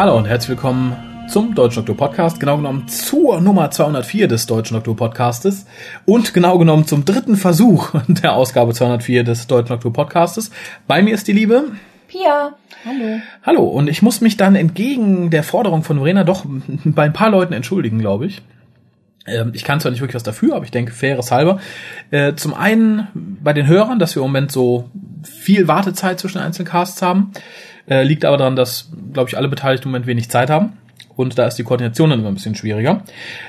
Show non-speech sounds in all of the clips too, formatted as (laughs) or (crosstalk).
Hallo und herzlich willkommen zum Deutschen Doktor Podcast, genau genommen zur Nummer 204 des Deutschen Doktor Podcastes und genau genommen zum dritten Versuch (laughs) der Ausgabe 204 des Deutschen Doktor Podcastes. Bei mir ist die Liebe Pia. Hallo. Hallo und ich muss mich dann entgegen der Forderung von Verena doch bei ein paar Leuten entschuldigen, glaube ich. Ähm, ich kann zwar nicht wirklich was dafür, aber ich denke, faires halber. Äh, zum einen bei den Hörern, dass wir im Moment so viel Wartezeit zwischen den einzelnen Casts haben. Äh, liegt aber daran, dass, glaube ich, alle Beteiligten im Moment wenig Zeit haben. Und da ist die Koordination dann immer ein bisschen schwieriger.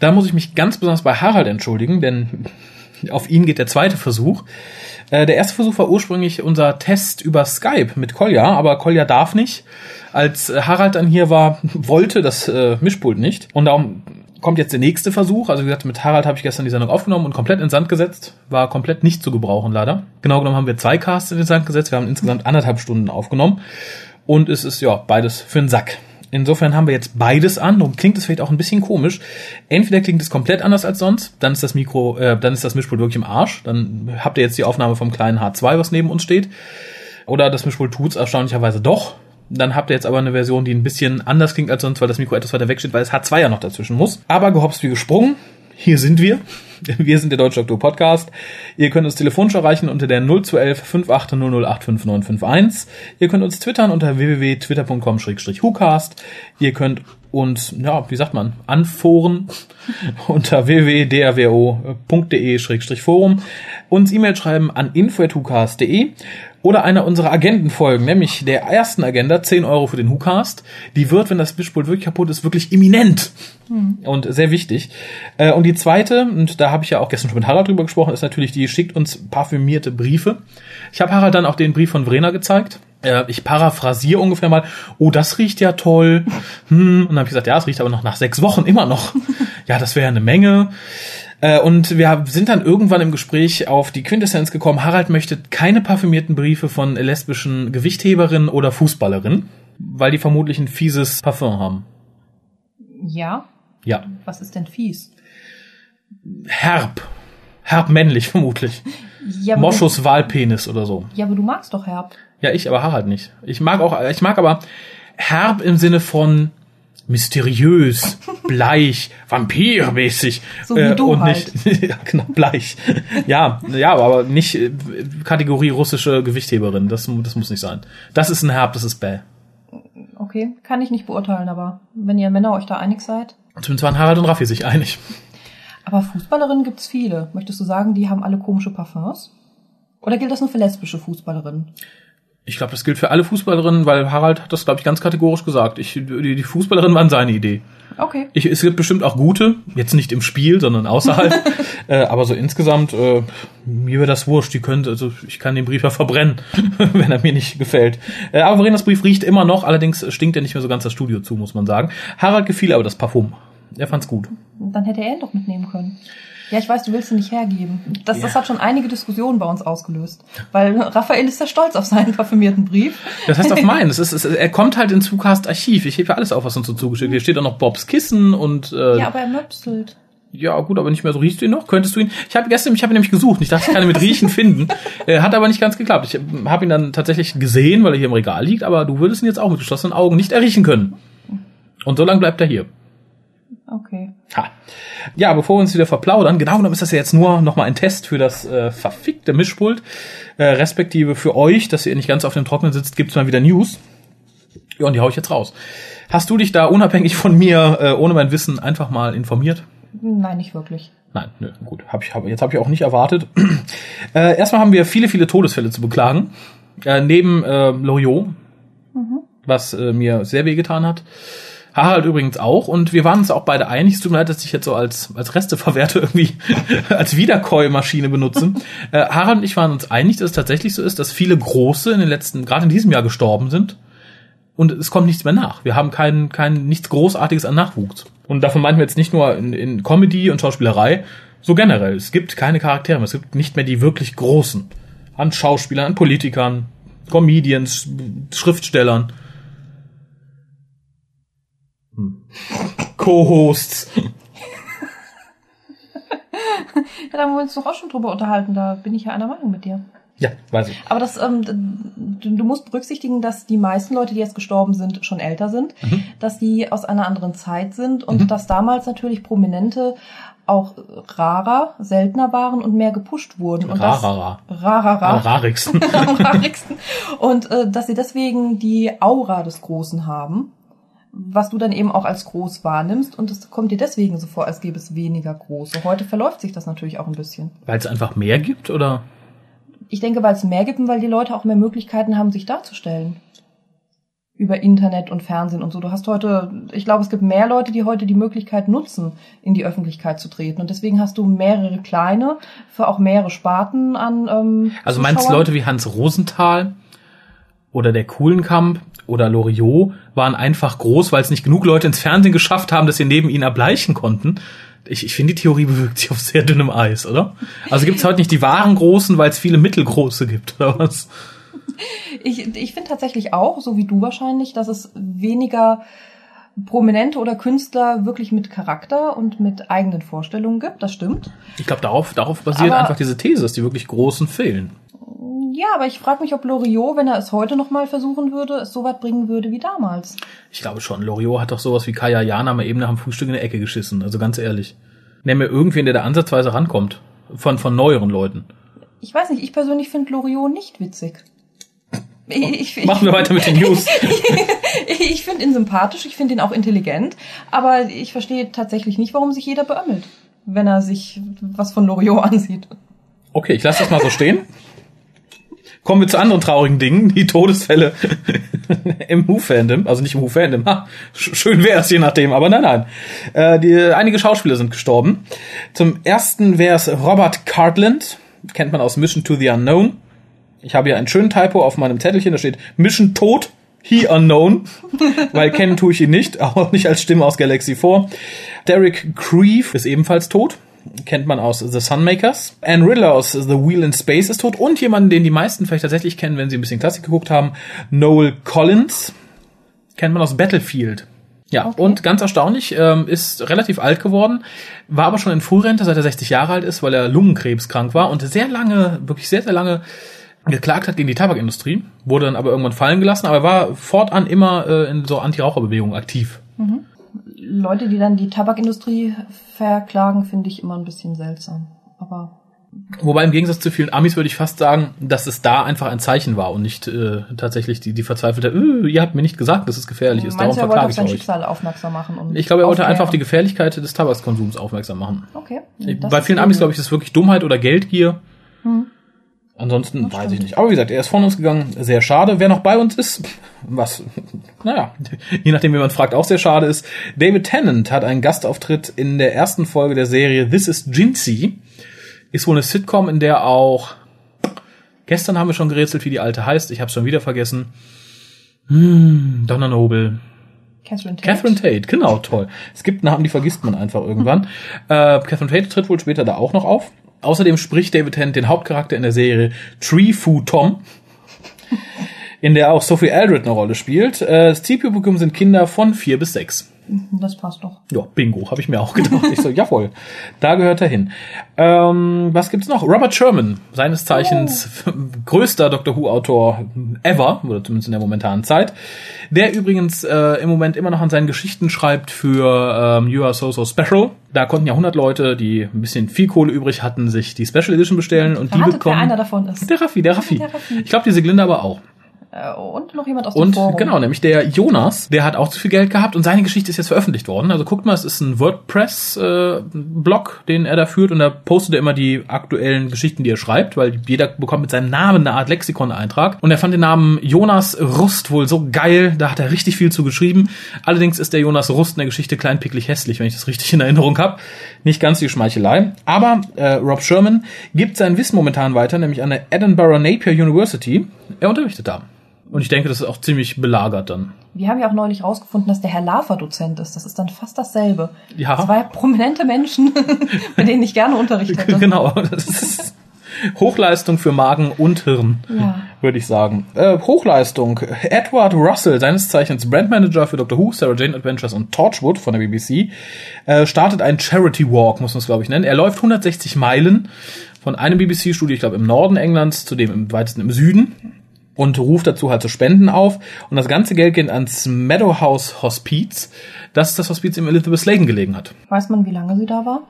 Da muss ich mich ganz besonders bei Harald entschuldigen, denn (laughs) auf ihn geht der zweite Versuch. Äh, der erste Versuch war ursprünglich unser Test über Skype mit Kolja, aber Kolja darf nicht. Als Harald dann hier war, (laughs) wollte das äh, Mischpult nicht. Und darum kommt jetzt der nächste Versuch. Also wie gesagt, mit Harald habe ich gestern die Sendung aufgenommen und komplett in Sand gesetzt. War komplett nicht zu gebrauchen, leider. Genau genommen haben wir zwei Casts in den Sand gesetzt. Wir haben insgesamt anderthalb Stunden aufgenommen. Und es ist ja beides für den Sack. Insofern haben wir jetzt beides an. Darum klingt es vielleicht auch ein bisschen komisch. Entweder klingt es komplett anders als sonst, dann ist das Mikro, äh, dann ist das Mischpult wirklich im Arsch. Dann habt ihr jetzt die Aufnahme vom kleinen H2, was neben uns steht. Oder das Mischpult tut's erstaunlicherweise doch. Dann habt ihr jetzt aber eine Version, die ein bisschen anders klingt als sonst, weil das Mikro etwas weiter weg steht, weil es H2 ja noch dazwischen muss. Aber gehopst wie gesprungen. Hier sind wir. (laughs) Wir sind der Deutsche Doktor Podcast. Ihr könnt uns telefonisch erreichen unter der 0211 58008591. Ihr könnt uns twittern unter www.twitter.com-hucast. Ihr könnt uns, ja, wie sagt man, anforen (laughs) unter www.drwo.de-forum. Uns E-Mail schreiben an info.hucast.de oder einer unserer Agentenfolgen, nämlich der ersten Agenda, 10 Euro für den WhoCast. Die wird, wenn das Mischpult wirklich kaputt ist, wirklich imminent hm. und sehr wichtig. Äh, und die zweite, und da habe ich ja auch gestern schon mit Harald drüber gesprochen, ist natürlich, die schickt uns parfümierte Briefe. Ich habe Harald dann auch den Brief von Vrena gezeigt. Äh, ich paraphrasiere ungefähr mal, oh, das riecht ja toll. (laughs) Hm. Und dann habe ich gesagt, ja, es riecht aber noch nach sechs Wochen immer noch. (laughs) ja, das wäre eine Menge. Äh, und wir sind dann irgendwann im Gespräch auf die Quintessenz gekommen, Harald möchte keine parfümierten Briefe von lesbischen Gewichtheberinnen oder Fußballerinnen, weil die vermutlich ein fieses Parfum haben. Ja? Ja. Was ist denn fies? Herb. Herb männlich vermutlich. Ja, Moschus Wahlpenis oder so. Ja, aber du magst doch Herb. Ja, ich, aber Harald nicht. Ich mag auch, ich mag aber Herb im Sinne von mysteriös, (laughs) bleich, vampirmäßig. So wie äh, du und halt. nicht, (laughs) ja, genau, bleich. ja, ja, aber nicht äh, Kategorie russische Gewichtheberin. Das, das muss nicht sein. Das ist ein Herb, das ist bäh. Okay, kann ich nicht beurteilen, aber wenn ihr Männer euch da einig seid. Zumindest waren Harald und Raffi sich einig. (laughs) Aber Fußballerinnen gibt's viele. Möchtest du sagen, die haben alle komische Parfums? Oder gilt das nur für lesbische Fußballerinnen? Ich glaube, das gilt für alle Fußballerinnen, weil Harald hat das, glaube ich, ganz kategorisch gesagt. Ich, die, die Fußballerinnen waren seine Idee. Okay. Ich, es gibt bestimmt auch gute, jetzt nicht im Spiel, sondern außerhalb. (laughs) äh, aber so insgesamt, äh, mir wäre das wurscht. Die könnte, also ich kann den Brief ja verbrennen, (laughs) wenn er mir nicht gefällt. Äh, aber Verenas Brief riecht immer noch, allerdings stinkt er nicht mehr so ganz das Studio zu, muss man sagen. Harald gefiel aber das Parfum. Er fand's gut. Dann hätte er ihn doch mitnehmen können. Ja, ich weiß, du willst ihn nicht hergeben. Das, ja. das hat schon einige Diskussionen bei uns ausgelöst. Weil Raphael ist ja stolz auf seinen parfümierten Brief. Das heißt auf (laughs) meinen. Es ist, es, er kommt halt ins Zugcast Archiv. Ich hebe ja alles auf, was uns so zugeschickt Hier steht auch noch Bobs Kissen und... Äh, ja, aber er möpselt. Ja, gut, aber nicht mehr so. Riechst du ihn noch? Könntest du ihn? Ich habe gestern, ich habe ihn nämlich gesucht. Ich dachte, ich kann ihn mit Riechen finden. (laughs) Äh, hat aber nicht ganz geklappt. Ich habe ihn dann tatsächlich gesehen, weil er hier im Regal liegt, aber du würdest ihn jetzt auch mit geschlossenen Augen nicht erriechen können. Und so lange bleibt er hier. Okay. Ha. Ja, bevor wir uns wieder verplaudern, genau genommen ist das ja jetzt nur nochmal ein Test für das äh, verfickte Mischpult, äh, respektive für euch, dass ihr nicht ganz auf dem Trocknen sitzt, gibt's mal wieder News. Ja, und die hau ich jetzt raus. Hast du dich da unabhängig von mir, äh, ohne mein Wissen, einfach mal informiert? Nein, nicht wirklich. Nein, nö, gut. Hab ich, hab, jetzt habe ich auch nicht erwartet. (clears throat) äh, erstmal haben wir viele, viele Todesfälle zu beklagen. Äh, neben äh, Loriot, mhm. was äh, mir sehr wehgetan hat. Harald übrigens auch. Und wir waren uns auch beide einig. Es tut mir leid, dass ich jetzt so als, als Resteverwerter (laughs) irgendwie als Wiederkäumaschine benutze. (laughs) äh, Harald und ich waren uns einig, dass es tatsächlich so ist, dass viele Große in den letzten, gerade in diesem Jahr gestorben sind. Und es kommt nichts mehr nach. Wir haben kein, kein, nichts Großartiges an Nachwuchs. Und davon meinten wir jetzt nicht nur in, in Comedy und Schauspielerei, so generell. Es gibt keine Charaktere mehr. Es gibt nicht mehr die wirklich Großen. An Schauspielern, an Politikern, Comedians, Schriftstellern. Co-Hosts. (laughs) ja, da haben wir uns doch auch schon drüber unterhalten. Da bin ich ja einer Meinung mit dir. Ja, weiß ich. Aber das, ähm, du, musst berücksichtigen, dass die meisten Leute, die jetzt gestorben sind, schon älter sind, Mhm. dass die aus einer anderen Zeit sind und Mhm. dass damals natürlich Prominente auch rarer, seltener waren und mehr gepusht wurden. Und das- Rarara. Rarara. Am rarigsten. (laughs) am rarigsten. Und äh, dass sie deswegen die Aura des Großen haben, was du dann eben auch als groß wahrnimmst. Und es kommt dir deswegen so vor, als gäbe es weniger große. Heute verläuft sich das natürlich auch ein bisschen. Weil es einfach mehr gibt, oder? Ich denke, weil es mehr gibt und weil die Leute auch mehr Möglichkeiten haben, sich darzustellen. Über Internet und Fernsehen und so. Du hast heute, ich glaube, es gibt mehr Leute, die heute die Möglichkeit nutzen, in die Öffentlichkeit zu treten. Und deswegen hast du mehrere kleine, für auch mehrere Sparten an. Ähm, Also meinst du. Leute wie Hans Rosenthal oder der Kuhlenkamp oder Loriot waren einfach groß, weil es nicht genug Leute ins Fernsehen geschafft haben, dass sie neben ihnen erbleichen konnten? Ich, ich finde, die Theorie (laughs) bewegt sich auf sehr dünnem Eis, oder? Also gibt es heute nicht die wahren Großen, weil es viele Mittelgroße gibt, oder was? Ich, ich finde tatsächlich auch, so wie du wahrscheinlich, dass es weniger Prominente oder Künstler wirklich mit Charakter und mit eigenen Vorstellungen gibt. Das stimmt. Ich glaube, darauf, darauf basiert Aber- einfach diese These, dass die wirklich Großen fehlen. Ja, aber ich frage mich, ob Loriot, wenn er es heute nochmal versuchen würde, es so weit bringen würde wie damals. Ich glaube schon, Loriot hat doch sowas wie Kaya Jana mal eben nach dem Frühstück in der Ecke geschissen, also ganz ehrlich. Nenn mir irgendwen, der da ansatzweise rankommt. Von, von neueren Leuten. Ich weiß nicht, ich persönlich finde Loriot nicht witzig. Ich, ich, ich, Machen wir weiter mit den News. (laughs) ich finde ihn sympathisch, ich finde ihn auch intelligent, aber ich verstehe tatsächlich nicht, warum sich jeder beömmelt, wenn er sich was von Loriot (laughs) ansieht. Okay, ich lasse das mal so stehen. Kommen wir zu anderen traurigen Dingen, die Todesfälle (laughs) im Who-Fandom, also nicht im Who-Fandom, schön wäre es je nachdem, aber nein, nein. Äh, die, einige Schauspieler sind gestorben. Zum ersten wäre es Robert Cartland, kennt man aus Mission to the Unknown. Ich habe hier einen schönen Typo auf meinem Zettelchen, da steht Mission Tod, He Unknown, (laughs) weil kennen tue ich ihn nicht, (laughs) auch nicht als Stimme aus Galaxy 4. Derek Creeve ist ebenfalls tot, kennt man aus The Sunmakers. Anne Riddler aus The Wheel in Space ist tot und jemanden, den die meisten vielleicht tatsächlich kennen, wenn sie ein bisschen Klassik geguckt haben, Noel Collins, kennt man aus Battlefield. Ja, Okay. und ganz erstaunlich, ähm, ist relativ alt geworden, war aber schon in Frührente, seit er 60 Jahre alt ist, weil er Lungenkrebskrank war und sehr lange, wirklich sehr, sehr lange geklagt hat gegen die Tabakindustrie, wurde dann aber irgendwann fallen gelassen, aber er war fortan immer äh, in so Anti-Raucher-Bewegungen aktiv. Leute, die dann die Tabakindustrie verklagen, finde ich immer ein bisschen seltsam. Aber Wobei im Gegensatz zu vielen Amis würde ich fast sagen, dass es da einfach ein Zeichen war und nicht äh, tatsächlich die, die verzweifelte, äh, ihr habt mir nicht gesagt, dass es gefährlich ist, darum meinst wollte verklage ich euch. Schicksal aufmerksam machen? Und Ich glaube, er wollte einfach auf die Gefährlichkeit des Tabakskonsums aufmerksam machen. Okay. Bei vielen Amis, glaube ich, ist es wirklich Dummheit oder Geldgier. Hm. Ansonsten weiß ich nicht. Aber wie gesagt, er ist von uns gegangen. Sehr schade. Wer noch bei uns ist, was, naja, je nachdem, wie man fragt, auch sehr schade ist. David Tennant hat einen Gastauftritt in der ersten Folge der Serie This is Jinsey. Ist wohl eine Sitcom, in der auch, gestern haben wir schon gerätselt, wie die alte heißt. Ich habe schon wieder vergessen. Hm, Donna Noble. Catherine Tate. Catherine Tate, genau, toll. Es gibt Namen, die vergisst man einfach irgendwann. (laughs) äh, Catherine Tate tritt wohl später da auch noch auf. Außerdem spricht David Tennant den Hauptcharakter in der Serie Tree Fu Tom, in der auch Sophie Aldred eine Rolle spielt. Äh, das Zielpublikum sind Kinder von vier bis sechs. Das passt doch. Ja, Bingo, habe ich mir auch gedacht. Ich so, (laughs) jawohl, da gehört er hin. Ähm, was gibt's noch? Robert Sherman, seines Zeichens (laughs) größter Doctor Who-Autor ever, oder zumindest in der momentanen Zeit, der übrigens äh, im Moment immer noch an seinen Geschichten schreibt für ähm, You Are So So Special. Da konnten ja 100 Leute, die ein bisschen viel Kohle übrig hatten, sich die Special Edition bestellen und die Verratet, wer bekommen... einer davon ist. Der Raffi, der Raffi. Der Raffi. Ich glaube, die Siglinde aber auch. Äh, Und noch jemand aus dem Und Forum. genau, nämlich der Jonas, der hat auch zu viel Geld gehabt und seine Geschichte ist jetzt veröffentlicht worden. Also guckt mal, es ist ein WordPress-Blog, den er da führt und da postet er immer die aktuellen Geschichten, die er schreibt, weil jeder bekommt mit seinem Namen eine Art Lexikon-Eintrag. Und er fand den Namen Jonas Rust wohl so geil, da hat er richtig viel zu geschrieben. Allerdings ist der Jonas Rust in der Geschichte kleinpicklig hässlich, wenn ich das richtig in Erinnerung habe. Nicht ganz die Schmeichelei. Aber äh, Rob Sherman gibt sein Wissen momentan weiter, nämlich an der Edinburgh Napier University. Er unterrichtet da. Und ich denke, das ist auch ziemlich belagert dann. Wir haben ja auch neulich rausgefunden, dass der Herr Lafer Dozent ist. Das ist dann fast dasselbe. Ja. Zwei prominente Menschen, (laughs) bei denen ich gerne Unterricht hätte. genau. Das ist, Hochleistung für Magen und Hirn, Ja. würde ich sagen. Äh, Hochleistung. Edward Russell, seines Zeichens Brandmanager für Doctor Who, Sarah Jane Adventures und Torchwood von der BBC, äh, startet einen Charity Walk, muss man es glaube ich nennen. Er läuft 160 Meilen von einem BBC-Studio, ich glaube im Norden Englands, zu dem im weitesten im Süden und ruft dazu halt zu Spenden auf. Und das ganze Geld geht ans Meadowhouse Hospiz. Das ist das Hospiz, im Elizabeth Sladen gelegen hat. Weiß man, wie lange sie da war?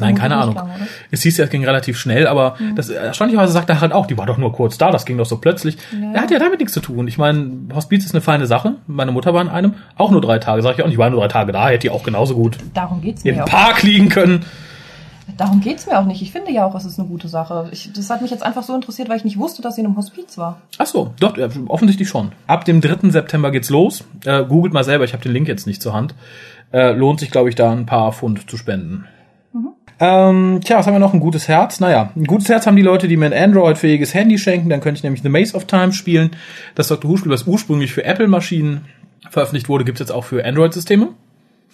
Nein, keine Ahnung. lange, es hieß ja, es ging relativ schnell, aber das erstaunlicherweise sagt er halt auch, die war doch nur kurz da, das ging doch so plötzlich. Ja. Er hat ja damit nichts zu tun. Ich meine, Hospiz ist eine feine Sache. Meine Mutter war in einem, auch nur drei Tage. Sag ich auch nicht, ich war nur drei Tage da, hätte die auch genauso gut Darum geht's mir im auch. Park liegen können. Darum geht's mir auch nicht. Ich finde ja auch, es ist eine gute Sache. Ich, das hat mich jetzt einfach so interessiert, weil ich nicht wusste, dass sie in einem Hospiz war. Ach so, doch, äh, offensichtlich schon. Ab dem 3. September geht's los. Äh, googelt mal selber, ich habe den Link jetzt nicht zur Hand. Äh, lohnt sich, glaube ich, da ein paar Pfund zu spenden. Ähm, tja, was haben wir noch? Ein gutes Herz? Naja, ein gutes Herz haben die Leute, die mir ein Android-fähiges Handy schenken. Dann könnte ich nämlich The Maze of Time spielen. Das Doctor Who-Spiel, was ursprünglich für Apple-Maschinen veröffentlicht wurde, gibt's jetzt auch für Android-Systeme.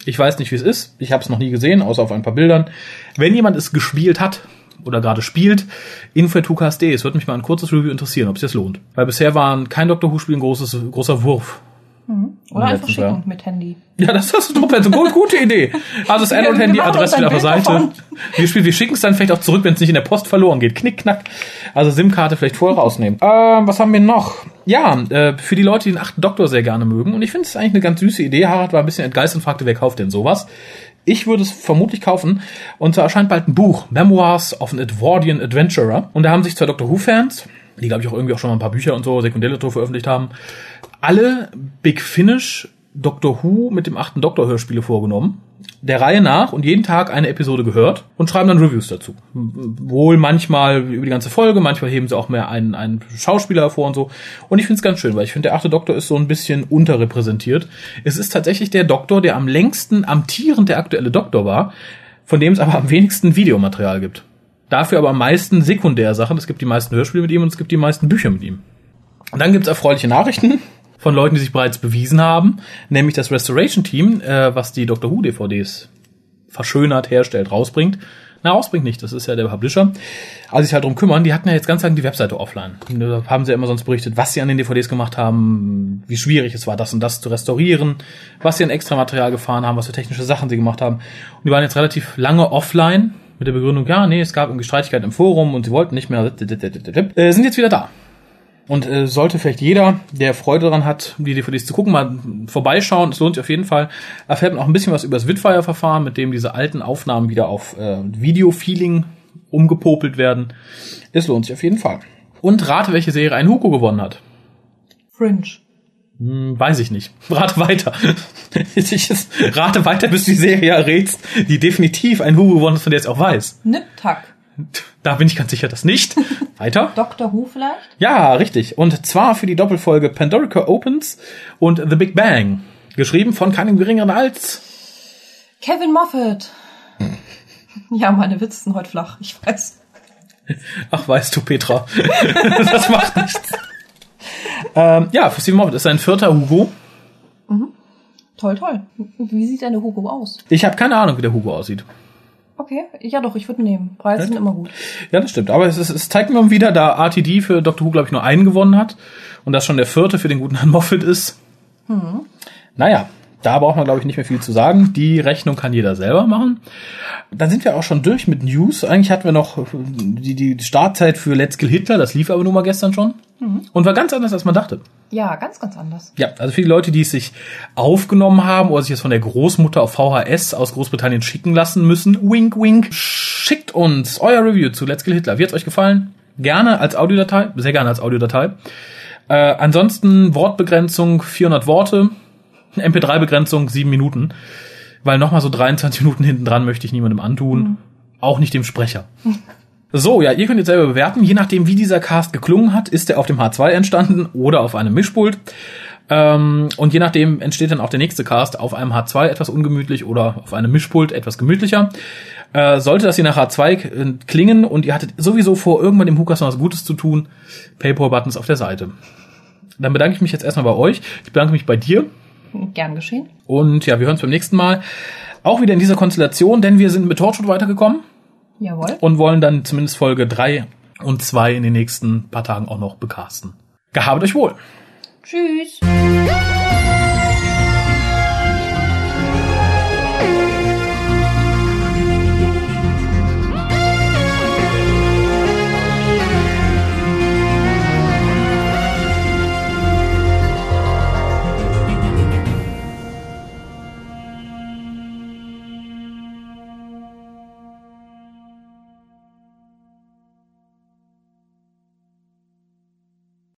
Ich weiß nicht, wie es ist. Ich habe es noch nie gesehen, außer auf ein paar Bildern. Wenn jemand es gespielt hat oder gerade spielt, Info2KSD, es würde mich mal ein kurzes Review interessieren, ob es das lohnt. Weil bisher war kein Doctor Who-Spiel ein großes, großer Wurf. Oder einfach schicken mit Handy. Ja, das ist eine gute, gute Idee. Also das wir machen Adresse wieder auf der Seite. Wir, wir schicken es dann vielleicht auch zurück, wenn es nicht in der Post verloren geht. Knick, knack. Also SIM-Karte vielleicht vorher rausnehmen. Ähm, was haben wir noch? Ja, äh, für die Leute, die den achten Doktor sehr gerne mögen. Und ich finde es eigentlich eine ganz süße Idee. Harald war ein bisschen entgeistert und fragte, wer kauft denn sowas? Ich würde es vermutlich kaufen. Und zwar erscheint bald ein Buch, Memoirs of an Edwardian Adventurer. Und da haben sich zwei Doctor Who-Fans, die glaube ich auch irgendwie auch schon mal ein paar Bücher und so, Sekundärliteratur veröffentlicht haben, alle Big Finish Doctor Who mit dem achten Doktor Hörspiele vorgenommen, der Reihe nach und jeden Tag eine Episode gehört und schreiben dann Reviews dazu. Wohl manchmal über die ganze Folge, manchmal heben sie auch mehr einen, einen Schauspieler hervor und so. Und ich finde es ganz schön, weil ich finde, der achte Doktor ist so ein bisschen unterrepräsentiert. Es ist tatsächlich der Doktor, der am längsten amtierend der aktuelle Doktor war, von dem es aber am wenigsten Videomaterial gibt. Dafür aber am meisten Sekundärsachen. Es gibt die meisten Hörspiele mit ihm und es gibt die meisten Bücher mit ihm. Und dann gibt's erfreuliche Nachrichten von Leuten, die sich bereits bewiesen haben, nämlich das Restoration Team, äh, was die Doctor Who DVDs verschönert, herstellt, rausbringt. Na, rausbringt nicht, das ist ja der Publisher. Also sich halt drum kümmern, die hatten ja jetzt ganz lang die Webseite offline. Da haben sie ja immer sonst berichtet, was sie an den DVDs gemacht haben, wie schwierig es war, das und das zu restaurieren, was sie an Extramaterial gefahren haben, was für technische Sachen sie gemacht haben. Und die waren jetzt relativ lange offline mit der Begründung, ja, nee, es gab irgendwie Streitigkeiten im Forum und sie wollten nicht mehr, äh, sind jetzt wieder da. Und äh, sollte vielleicht jeder, der Freude daran hat, die DVDs zu gucken, mal vorbeischauen. Es lohnt sich auf jeden Fall. Erfährt man auch ein bisschen was über das Witfire-Verfahren, mit dem diese alten Aufnahmen wieder auf äh, Video-Feeling umgepopelt werden. Es lohnt sich auf jeden Fall. Und rate, welche Serie ein Hugo gewonnen hat. Fringe. Hm, weiß ich nicht. (laughs) Rate weiter. (laughs) ich rate weiter, bis du die Serie errätst, die definitiv ein Hugo gewonnen hat, von der es auch weiß. Nip-Tuck. Da bin ich ganz sicher, dass nicht. (laughs) Weiter. Doctor Who vielleicht? Ja, richtig. Und zwar für die Doppelfolge Pandorica Opens und The Big Bang. Geschrieben von keinem geringeren als. Kevin Moffat. Ja, meine Witze sind heute flach, ich weiß. Ach, weißt du, Petra. (laughs) das macht nichts. Ähm, ja, für Steve Moffat ist sein vierter Hugo. Toll, toll. Wie sieht deine Hugo aus? Ich habe keine Ahnung, wie der Hugo aussieht. Okay, ja doch, ich würde nehmen. Preise sind immer gut. Ja, das stimmt. Aber es, ist, es zeigt mir wieder, da RTD für Doctor Who, glaube ich, nur einen gewonnen hat und das schon der vierte für den guten Herrn Moffat ist. Naja, da braucht man, glaube ich, nicht mehr viel zu sagen. Die Rechnung kann jeder selber machen. Dann sind wir auch schon durch mit News. Eigentlich hatten wir noch die, die Startzeit für Let's Kill Hitler. Das lief aber nur mal gestern schon. Und war ganz anders, als man dachte. Ja, ganz, ganz anders. Ja, also für die Leute, die es sich aufgenommen haben oder sich jetzt von der Großmutter auf VHS aus Großbritannien schicken lassen müssen, wink, wink, schickt uns euer Review zu Let's Kill Hitler. Wie hat's euch gefallen? Gerne als Audiodatei, sehr gerne als Audiodatei. Äh, ansonsten Wortbegrenzung 400 Worte, MP3-Begrenzung 7 Minuten, weil nochmal so 23 Minuten hinten dran möchte ich niemandem antun, auch nicht dem Sprecher. So, ja, ihr könnt jetzt selber bewerten. Je nachdem, wie dieser Cast geklungen hat, ist er auf dem H2 entstanden oder auf einem Mischpult. Ähm, und je nachdem entsteht dann auch der nächste Cast auf einem H2 etwas ungemütlich oder auf einem Mischpult etwas gemütlicher. Äh, sollte das hier nach H2 äh, klingen und ihr hattet sowieso vor, irgendwann dem Hukas noch was Gutes zu tun, Paypal-Buttons auf der Seite. Dann bedanke ich mich jetzt erstmal bei euch. Ich bedanke mich bei dir. Gern geschehen. Und ja, wir hören uns beim nächsten Mal. Auch wieder in dieser Konstellation, denn wir sind mit Torchwood weitergekommen Jawohl. und wollen dann zumindest Folge drei und zwei in den nächsten paar Tagen auch noch bekasten. Gehabet euch wohl. Tschüss.